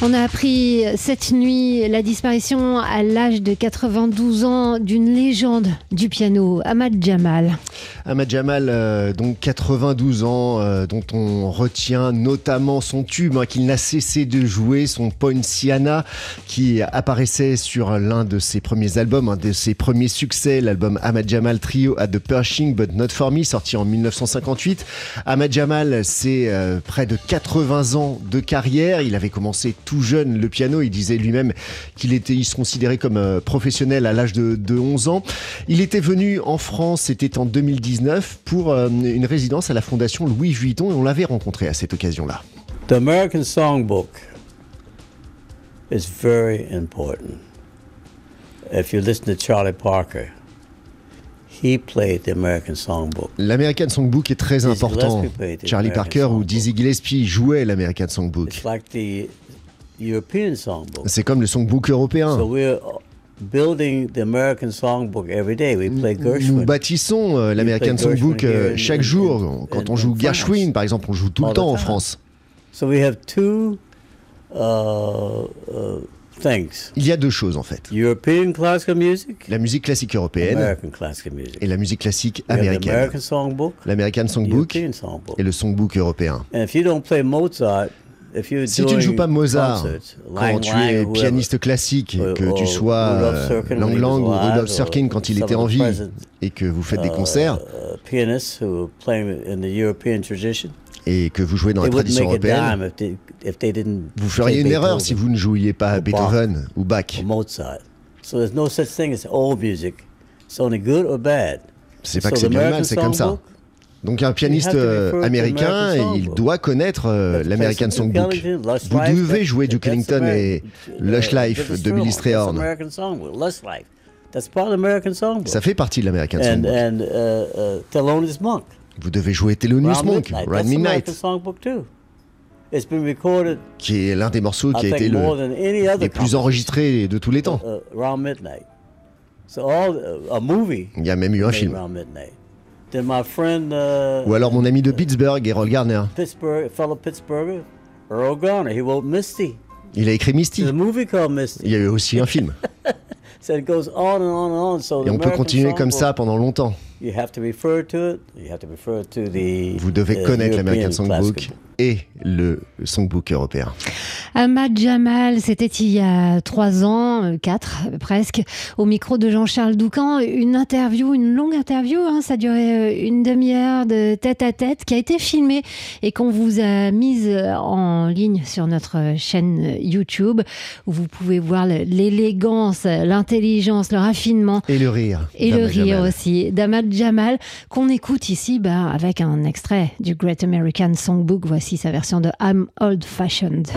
On a appris cette nuit la disparition à l'âge de 92 ans d'une légende du piano, Ahmad Jamal. Ahmad Jamal, euh, donc 92 ans, euh, dont on retient notamment son tube hein, qu'il n'a cessé de jouer, son Poinciana, qui apparaissait sur l'un de ses premiers albums, un de ses premiers succès, l'album Ahmad Jamal Trio at the Pershing But Not For Me, sorti en 1958. Ahmad Jamal, c'est euh, près de 80 ans de carrière. Il avait commencé tout jeune le piano. Il disait lui-même qu'il était, il se considérait comme euh, professionnel à l'âge de, de 11 ans. Il était venu en France, c'était en 2019, pour euh, une résidence à la Fondation Louis Vuitton et on l'avait rencontré à cette occasion-là. The American Songbook is very important. If you listen to Charlie Parker, he played the American Songbook. L'American Songbook est très important. Charlie Parker ou. Dizzy Gillespie jouaient l'American Songbook. C'est comme le songbook européen. So we're building the American Songbook every day. We play Nous Gershwin. bâtissons euh, l'American Songbook euh, chaque jour. in- Quand in- on joue in Gershwin, par exemple, on joue tout le temps en. France. So we have two uh, uh, things: Il y a deux choses en fait. European classical music, La musique classique européenne American classical music. et la musique classique américaine. American Songbook, L'American Songbook European Songbook. et le Songbook européen. And if you don't play Mozart, Si tu ne joues pas Mozart, quand tu es pianiste classique, que tu sois euh, Lang Lang ou Rudolf Serkin quand il était en vie et que vous faites des concerts uh, pianists who are playing in the European tradition, et que vous jouez dans la tradition européenne, vous feriez une erreur si vous ne jouiez pas. Beethoven ou Bach. or Mozart. So there's no such thing as old music. It's only good or bad. C'est pas que c'est bien ou mal, c'est comme ça. Donc un pianiste euh, américain, il doit connaître euh, l'American Songbook. Vous devez jouer Duke Ellington et Lush Life de Billy Strayhorn. Ça fait partie de l'American Songbook. uh, uh. Vous devez jouer Thelonious Monk, American Midnight, qui est l'un des morceaux qui a été le, les plus enregistrés de tous les temps. uh, Il y a même eu un film. My friend uh, Ou alors mon ami de Pittsburgh, Errol Garner. Pittsburgh, fellow Pittsburgher, Earl Garner, he wrote Misty. Il a écrit Misty. There's a movie called Misty. Il y a eu aussi un film. So it goes on and on and on. So Et on peut continuer comme ça pendant longtemps. You have to refer to it. You have to refer to the. Vous devez uh, connaître l'American Songbook et le Songbook européen. Ahmad Jamal, c'était il y a trois ans, euh, quatre presque, au micro de Jean-Charles Doucan. Une interview, une longue interview, hein, ça durait euh, une demi-heure de tête à tête, qui a été filmée et qu'on vous a mise euh, en ligne sur notre chaîne YouTube, où vous pouvez voir l'élégance, l'intelligence, le raffinement. Et le rire. Et le d'Ahmad rire Jamal. aussi d'Ahmad Jamal, qu'on écoute ici bah, avec un extrait du Great American Songbook. Voici sa version de I'm Old Fashioned.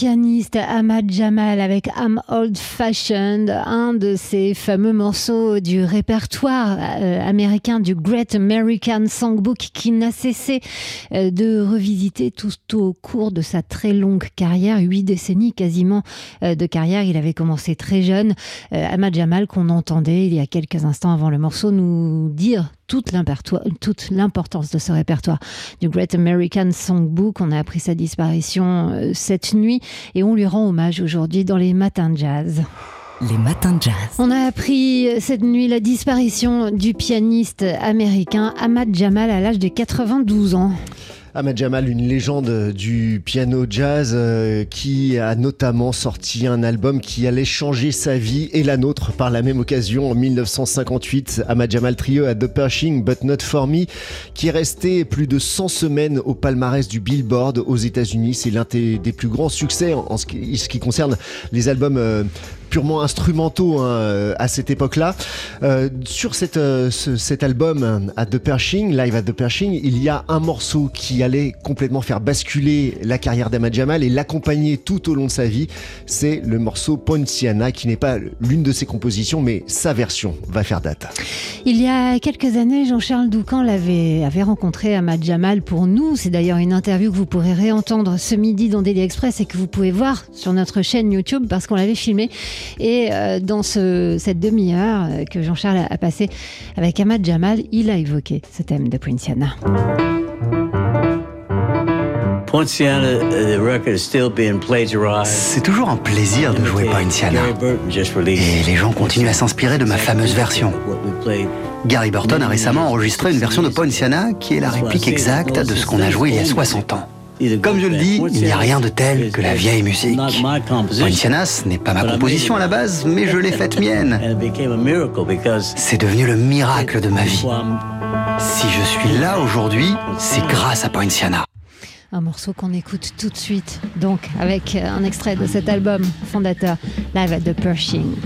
Pianiste Ahmad Jamal avec I'm Old Fashioned, un de ces fameux morceaux du répertoire euh, américain du Great American Songbook qui n'a cessé euh, de revisiter tout, au cours de sa très longue carrière, huit décennies quasiment euh, de carrière. Il avait commencé très jeune. Ahmad Jamal qu'on entendait il y a quelques instants avant le morceau nous dire toute l'importance de ce répertoire du Great American Songbook. On a appris sa disparition euh, cette nuit et on lui rend hommage aujourd'hui dans les matins de jazz. Les matins de jazz. On a appris euh, cette nuit la disparition du pianiste américain Ahmad Jamal à l'âge de 92 ans. Ahmad Jamal, une légende du piano jazz euh, qui a notamment sorti un album qui allait changer sa vie et la nôtre par la même occasion en 1958. Ahmad Jamal Trio à The Pershing But Not For Me qui est resté plus de 100 semaines au palmarès du Billboard aux États-Unis. C'est l'un des, plus grands succès en ce qui, concerne les albums euh, purement instrumentaux hein, à cette époque-là. Euh, sur euh, cet album à The Pershing, Live at The Pershing, il y a un morceau qui allait complètement faire basculer la carrière d'Ahmad Jamal et l'accompagner tout au long de sa vie. C'est le morceau Poinciana, qui n'est pas l'une de ses compositions, mais sa version va faire date. Il y a quelques années, Jean-Charles Doucan l'avait avait rencontré Ahmad Jamal pour nous. C'est d'ailleurs une interview que vous pourrez réentendre ce midi dans Daily Express et que vous pouvez voir sur notre chaîne YouTube parce qu'on l'avait filmé. Et euh, dans cette demi-heure euh, que Jean-Charles a passé avec Ahmad Jamal, il a évoqué ce thème de Poinciana. C'est toujours un plaisir de jouer Poinciana. Et les gens continuent à s'inspirer de ma fameuse version. Gary Burton a récemment enregistré une version de Poinciana qui est la réplique exacte de ce qu'on a joué il y a 60 ans. Comme je le dis, il n'y a rien de tel que la vieille musique. Poinciana, n'est pas ma composition à la base, mais je l'ai faite mienne. C'est devenu le miracle de ma vie. Si je suis là aujourd'hui, c'est grâce à Poinciana. Un morceau qu'on écoute tout de suite, donc avec un extrait de cet album fondateur Live at the Pershing.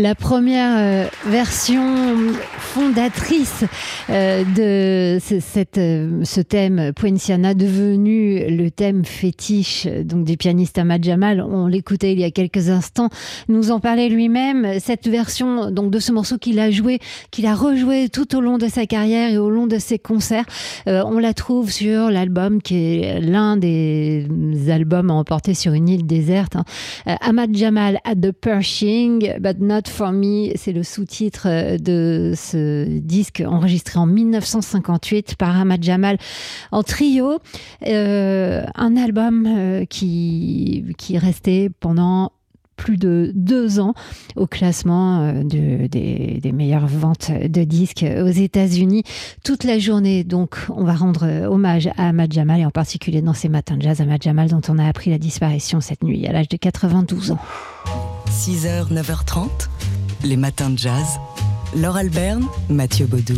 La première euh, version fondatrice euh, de ce, cette, euh, ce thème Poinciana devenu le thème fétiche donc du pianiste Ahmad Jamal. On l'écoutait il y a quelques instants, nous en parlait lui-même. Cette version donc de ce morceau qu'il a joué, qu'il a rejoué tout au long de sa carrière et au long de ses concerts, on la trouve sur l'album qui est l'un des albums à emporter sur une île déserte. Hein. Ahmad Jamal at the Pershing, but not for me, c'est le sous-titre de ce disque enregistré en 1958 par Ahmad Jamal en trio. Euh, un album euh, qui, qui est resté pendant plus de deux ans au classement euh, de, des, des, meilleures ventes de disques aux États-Unis. Toute la journée, donc, on va rendre hommage à Ahmad Jamal et en particulier dans ces matins de jazz, Ahmad Jamal dont on a appris la disparition cette nuit à l'âge de 92 ans. 6h, 9h30, les matins de jazz. Laure Alberne, Mathieu Baudou.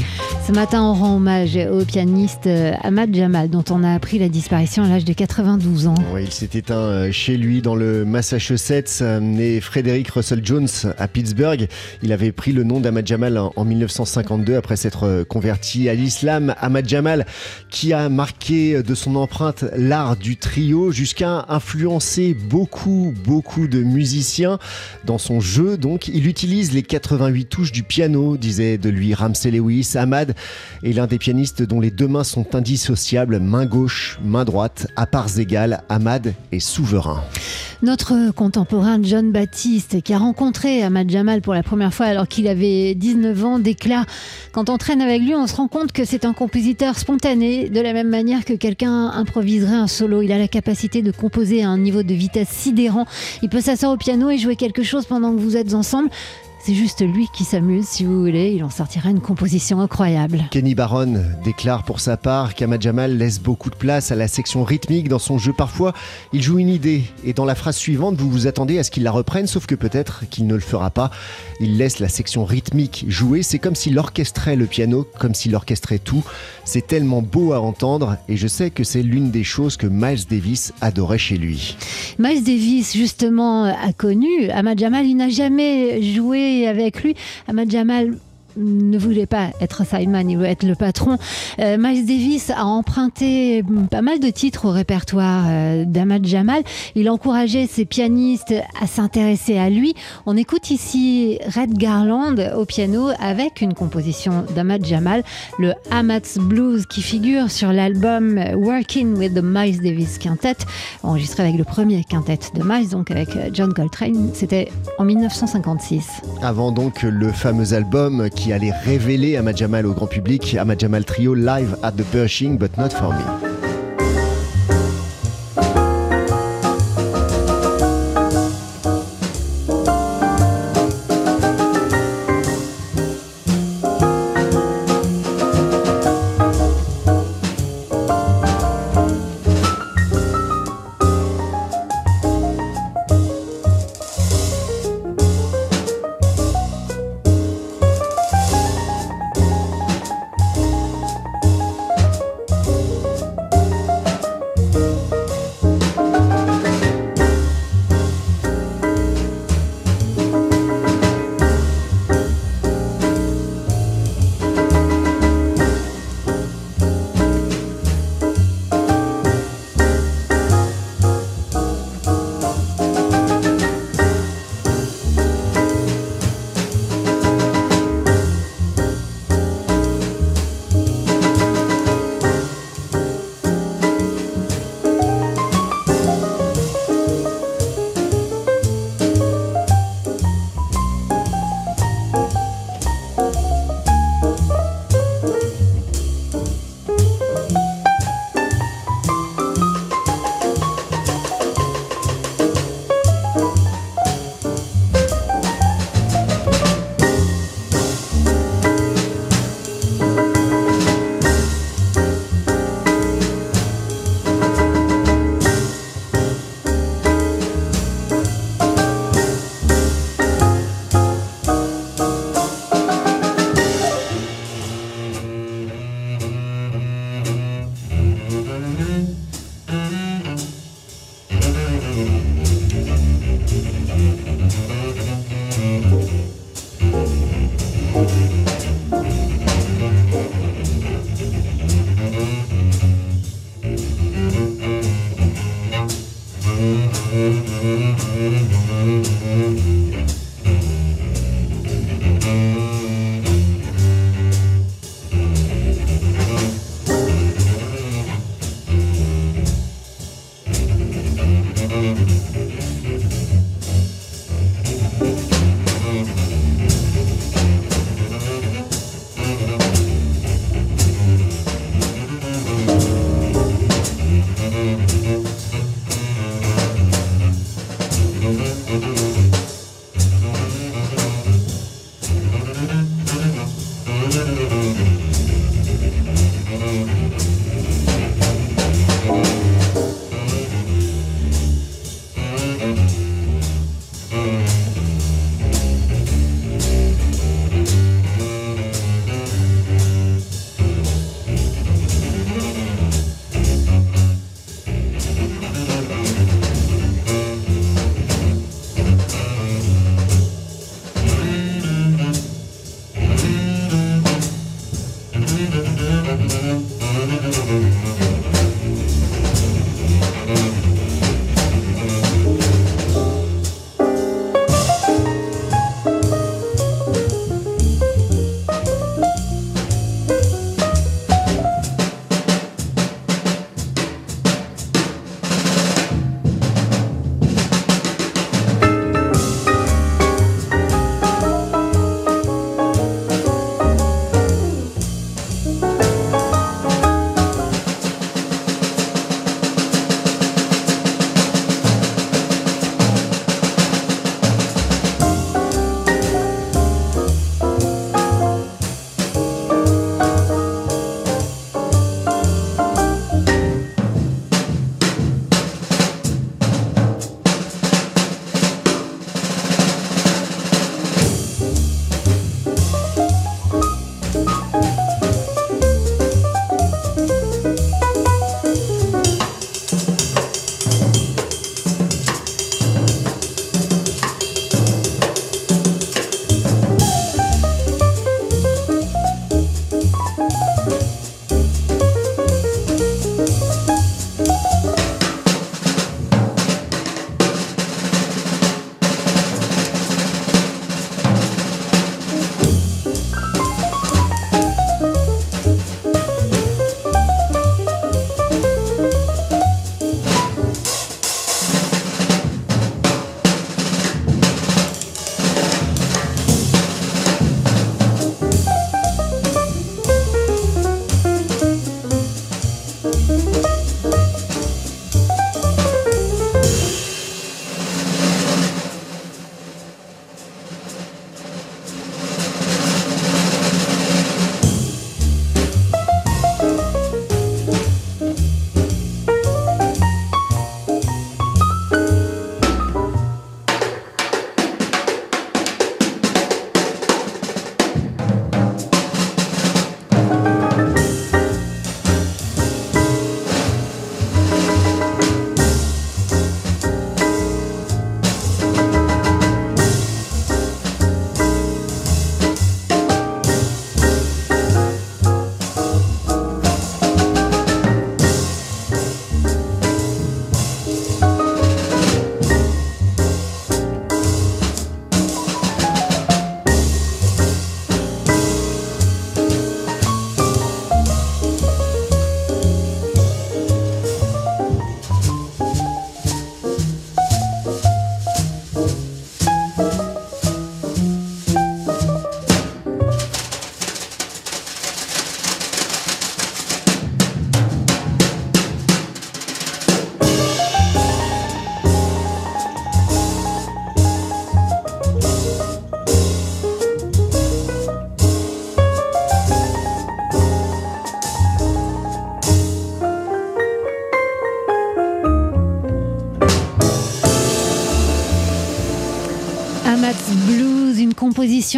Ce matin, on rend hommage au pianiste euh, Ahmad Jamal, dont on a appris la disparition à l'âge de 92 ans. Oui, il s'est éteint euh, chez lui dans le Massachusetts, euh, né Frédéric Russell Jones à Pittsburgh. Il avait pris le nom d'Ahmad Jamal en 1952 après s'être converti à l'islam. Ahmad Jamal, qui a marqué de son empreinte l'art du trio jusqu'à influencer beaucoup, beaucoup de musiciens dans son jeu. Donc, il utilise les 88 touches du disait de lui Ramsey Lewis. Ahmad est l'un des pianistes dont les deux mains sont indissociables, main gauche, main droite, à parts égales. Ahmad est souverain. Notre contemporain John Baptiste, qui a rencontré Ahmad Jamal pour la première fois alors qu'il avait 19 ans, déclare Quand on traîne avec lui, on se rend compte que c'est un compositeur spontané, de la même manière que quelqu'un improviserait un solo. Il a la capacité de composer à un niveau de vitesse sidérant. Il peut s'asseoir au piano et jouer quelque chose pendant que vous êtes ensemble. C'est juste lui qui s'amuse, si vous voulez. Il en sortira une composition incroyable. Kenny Barron déclare pour sa part qu'Ahmad Jamal laisse beaucoup de place à la section rythmique dans son jeu. Parfois, il joue une idée et dans la phrase suivante, vous vous attendez à ce qu'il la reprenne, sauf que peut-être qu'il ne le fera pas. Il laisse la section rythmique jouer. C'est comme s'il orchestrait le piano, comme s'il orchestrait tout. C'est tellement beau à entendre et je sais que c'est l'une des choses que Miles Davis adorait chez lui. Miles Davis, justement, a connu Ahmad Jamal. Il n'a jamais joué avec lui. Ahmad Jamal ne voulait pas être sideman, il voulait être le patron. Euh, Miles Davis a emprunté pas mal de titres au répertoire euh, Jamal. Il encourageait ses pianistes à s'intéresser à lui. On écoute ici Red Garland au piano avec une composition d'Ahmad Jamal, le Ahmad's Blues qui figure sur l'album Working with the Miles Davis Quintet, enregistré avec le premier quintet de Miles, donc avec John Coltrane. C'était en 1956. Avant donc le fameux album qui allait révéler Ahmad Jamal au grand public, Ahmad Jamal Trio live at the Pershing, but not for me.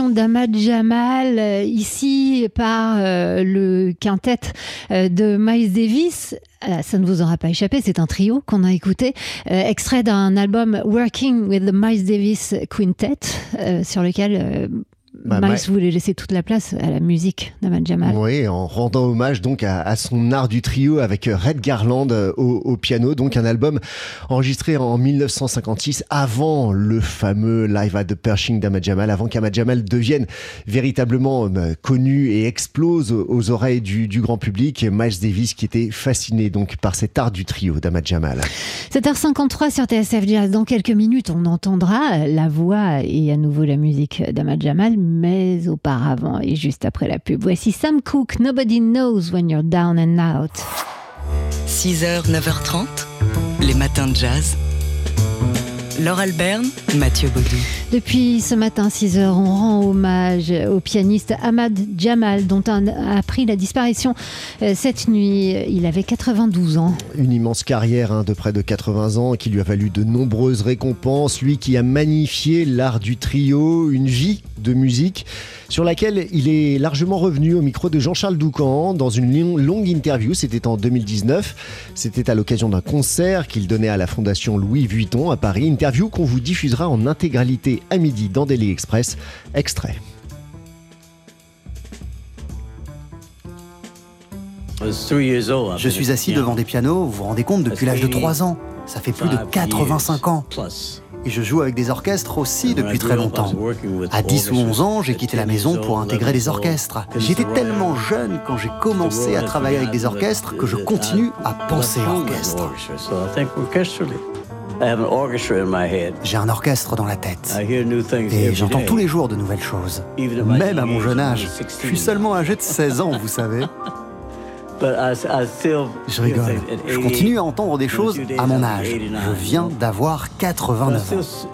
d'Ahmad Jamal, euh, ici par euh, le quintet euh, de Miles Davis. ça ne vous aura pas échappé, c'est un trio qu'on a écouté, extrait d'un album Working with the Miles Davis Quintet, sur lequel bah, Miles voulait laisser toute la place à la musique d'Ahmad Jamal. Oui, en rendant hommage donc à, son art du trio avec Red Garland euh, au, piano, donc un album enregistré en 1956 avant le fameux Live at the Pershing d'Ahmad Jamal, avant qu'Ahmad Jamal devienne véritablement euh, connu et explose aux oreilles du, grand public. Miles Davis qui était fasciné donc par cet art du trio d'Ahmad Jamal. 7h53 sur TSF Jazz. Dans quelques minutes, on entendra la voix et à nouveau la musique d'Ahmad Jamal mais auparavant et juste après la pub. Voici Sam Cooke, Nobody Knows When You're Down and Out. 6h, 9h30, les matins de jazz. Laure Alberne, Mathieu Baudou. Depuis ce matin, 6 h on rend hommage au pianiste Ahmad Jamal, dont on a appris la disparition euh, cette nuit. Il avait 92 ans. Une immense carrière hein, de près de 80 ans qui lui a valu de nombreuses récompenses. Lui qui a magnifié l'art du trio, une vie de musique sur laquelle il est largement revenu au micro de Jean-Charles Doucan dans une longue interview. C'était en 2019. C'était à l'occasion d'un concert qu'il donnait à la Fondation Louis Vuitton à Paris. Interview qu'on vous diffusera en intégralité à midi dans Daily Express. Extrait. Je suis assis devant des pianos, vous vous rendez compte, depuis l'âge de 3 ans. Ça fait plus de 85 ans. Et je joue avec des orchestres aussi depuis très longtemps. À 10 ou 11 ans, j'ai quitté la maison pour intégrer des orchestres. J'étais tellement jeune quand j'ai commencé à travailler avec des orchestres que je continue à penser orchestre. J'ai un orchestre dans la tête. Et j'entends tous les jours de nouvelles choses. Même à mon jeune âge. Je suis seulement âgé de 16 ans, vous savez. Je rigole. Je continue à entendre des choses à mon âge. Je viens d'avoir 89 ans.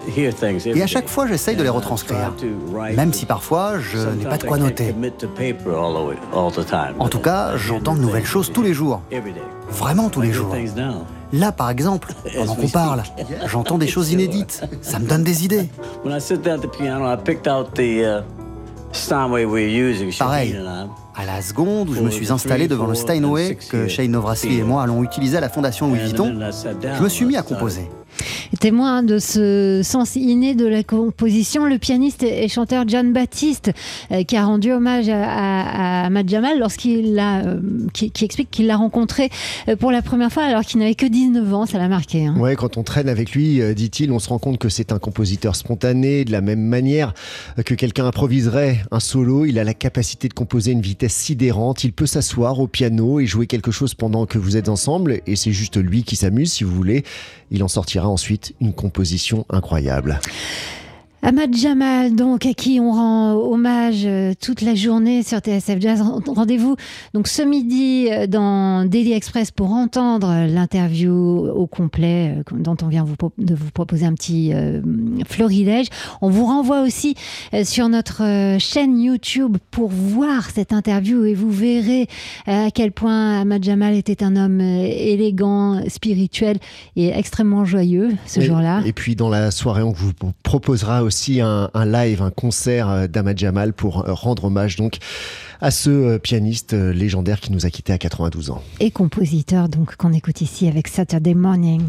Et à chaque fois, j'essaye de les retranscrire. Même si parfois, je n'ai pas de quoi noter. En tout cas, j'entends de nouvelles choses tous les jours. Vraiment tous les jours. Là, par exemple, pendant qu'on parle, j'entends des choses inédites. Ça me donne des idées. Pareil, à la seconde où je me suis installé devant le Steinway que Shane Novrasli et moi allons utiliser à la Fondation Louis Vuitton, je me suis mis à composer. Témoin de ce sens inné de la composition, le pianiste et chanteur John Baptiste, euh, qui a rendu hommage à, à, Jamal lorsqu'il euh, explique qu'il l'a rencontré euh, pour la première fois alors qu'il n'avait que 19 ans, ça l'a marqué. Hein. Quand on traîne avec lui, dit-il, on se rend compte que c'est un compositeur spontané, de la même manière que quelqu'un improviserait un solo. Il a la capacité de composer une vitesse sidérante. Il peut s'asseoir au piano et jouer quelque chose pendant que vous êtes ensemble, et c'est juste lui qui s'amuse, si vous voulez. Il en sortira ensuite une composition incroyable. Ahmad Jamal, donc, à qui on rend hommage euh, toute la journée sur TSF Jazz. Rendez-vous donc ce midi euh, dans Daily Express pour entendre l'interview au complet euh, dont on vient vous, de vous proposer un petit florilège. On vous renvoie aussi sur notre chaîne YouTube pour voir cette interview et vous verrez à quel point Ahmad Jamal était un homme élégant, spirituel et extrêmement joyeux ce jour-là. Et puis dans la soirée, on vous proposera aussi aussi un, live, un concert euh, d'Ahmad Jamal pour euh, rendre hommage donc à ce euh, pianiste légendaire qui nous a quittés à 92 ans. Et compositeur donc qu'on écoute ici avec Saturday Morning.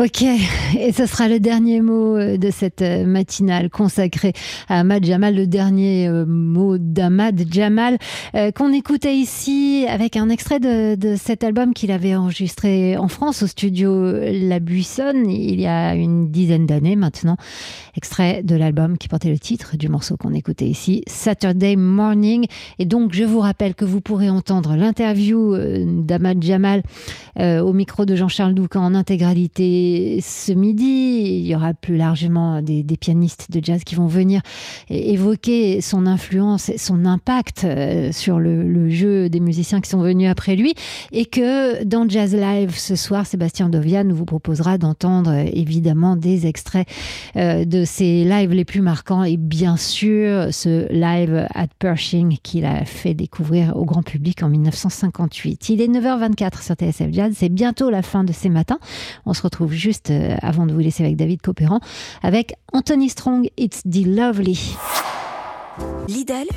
Ok, et ce sera le dernier mot euh, de cette euh, matinale consacrée à Ahmad Jamal, le dernier euh, mot d'Ahmad Jamal, qu'on écoutait ici avec un extrait de, cet album qu'il avait enregistré en France au studio La Buissonne il y a une dizaine d'années maintenant. Extrait de l'album qui portait le titre du morceau qu'on écoutait ici, Saturday Morning. Et donc, je vous rappelle que vous pourrez entendre l'interview d'Ahmad Jamal au micro de Jean-Charles Doucan en intégralité ce midi. Il y aura plus largement des, pianistes de jazz qui vont venir évoquer son influence, son impact euh, sur le, jeu des musiciens qui sont venus après lui. Et que dans Jazz Live ce soir, Sébastien Dovian vous proposera d'entendre évidemment des extraits euh, de ses lives les plus marquants et bien sûr ce live at Pershing qu'il a fait découvrir au grand public en 1958. Il est 9h24 sur TSF Jazz. C'est bientôt la fin de ces matins. On se retrouve juste euh, avant de vous laisser avec David Copéran, avec Anthony Strong, It's the Lovely. Lidl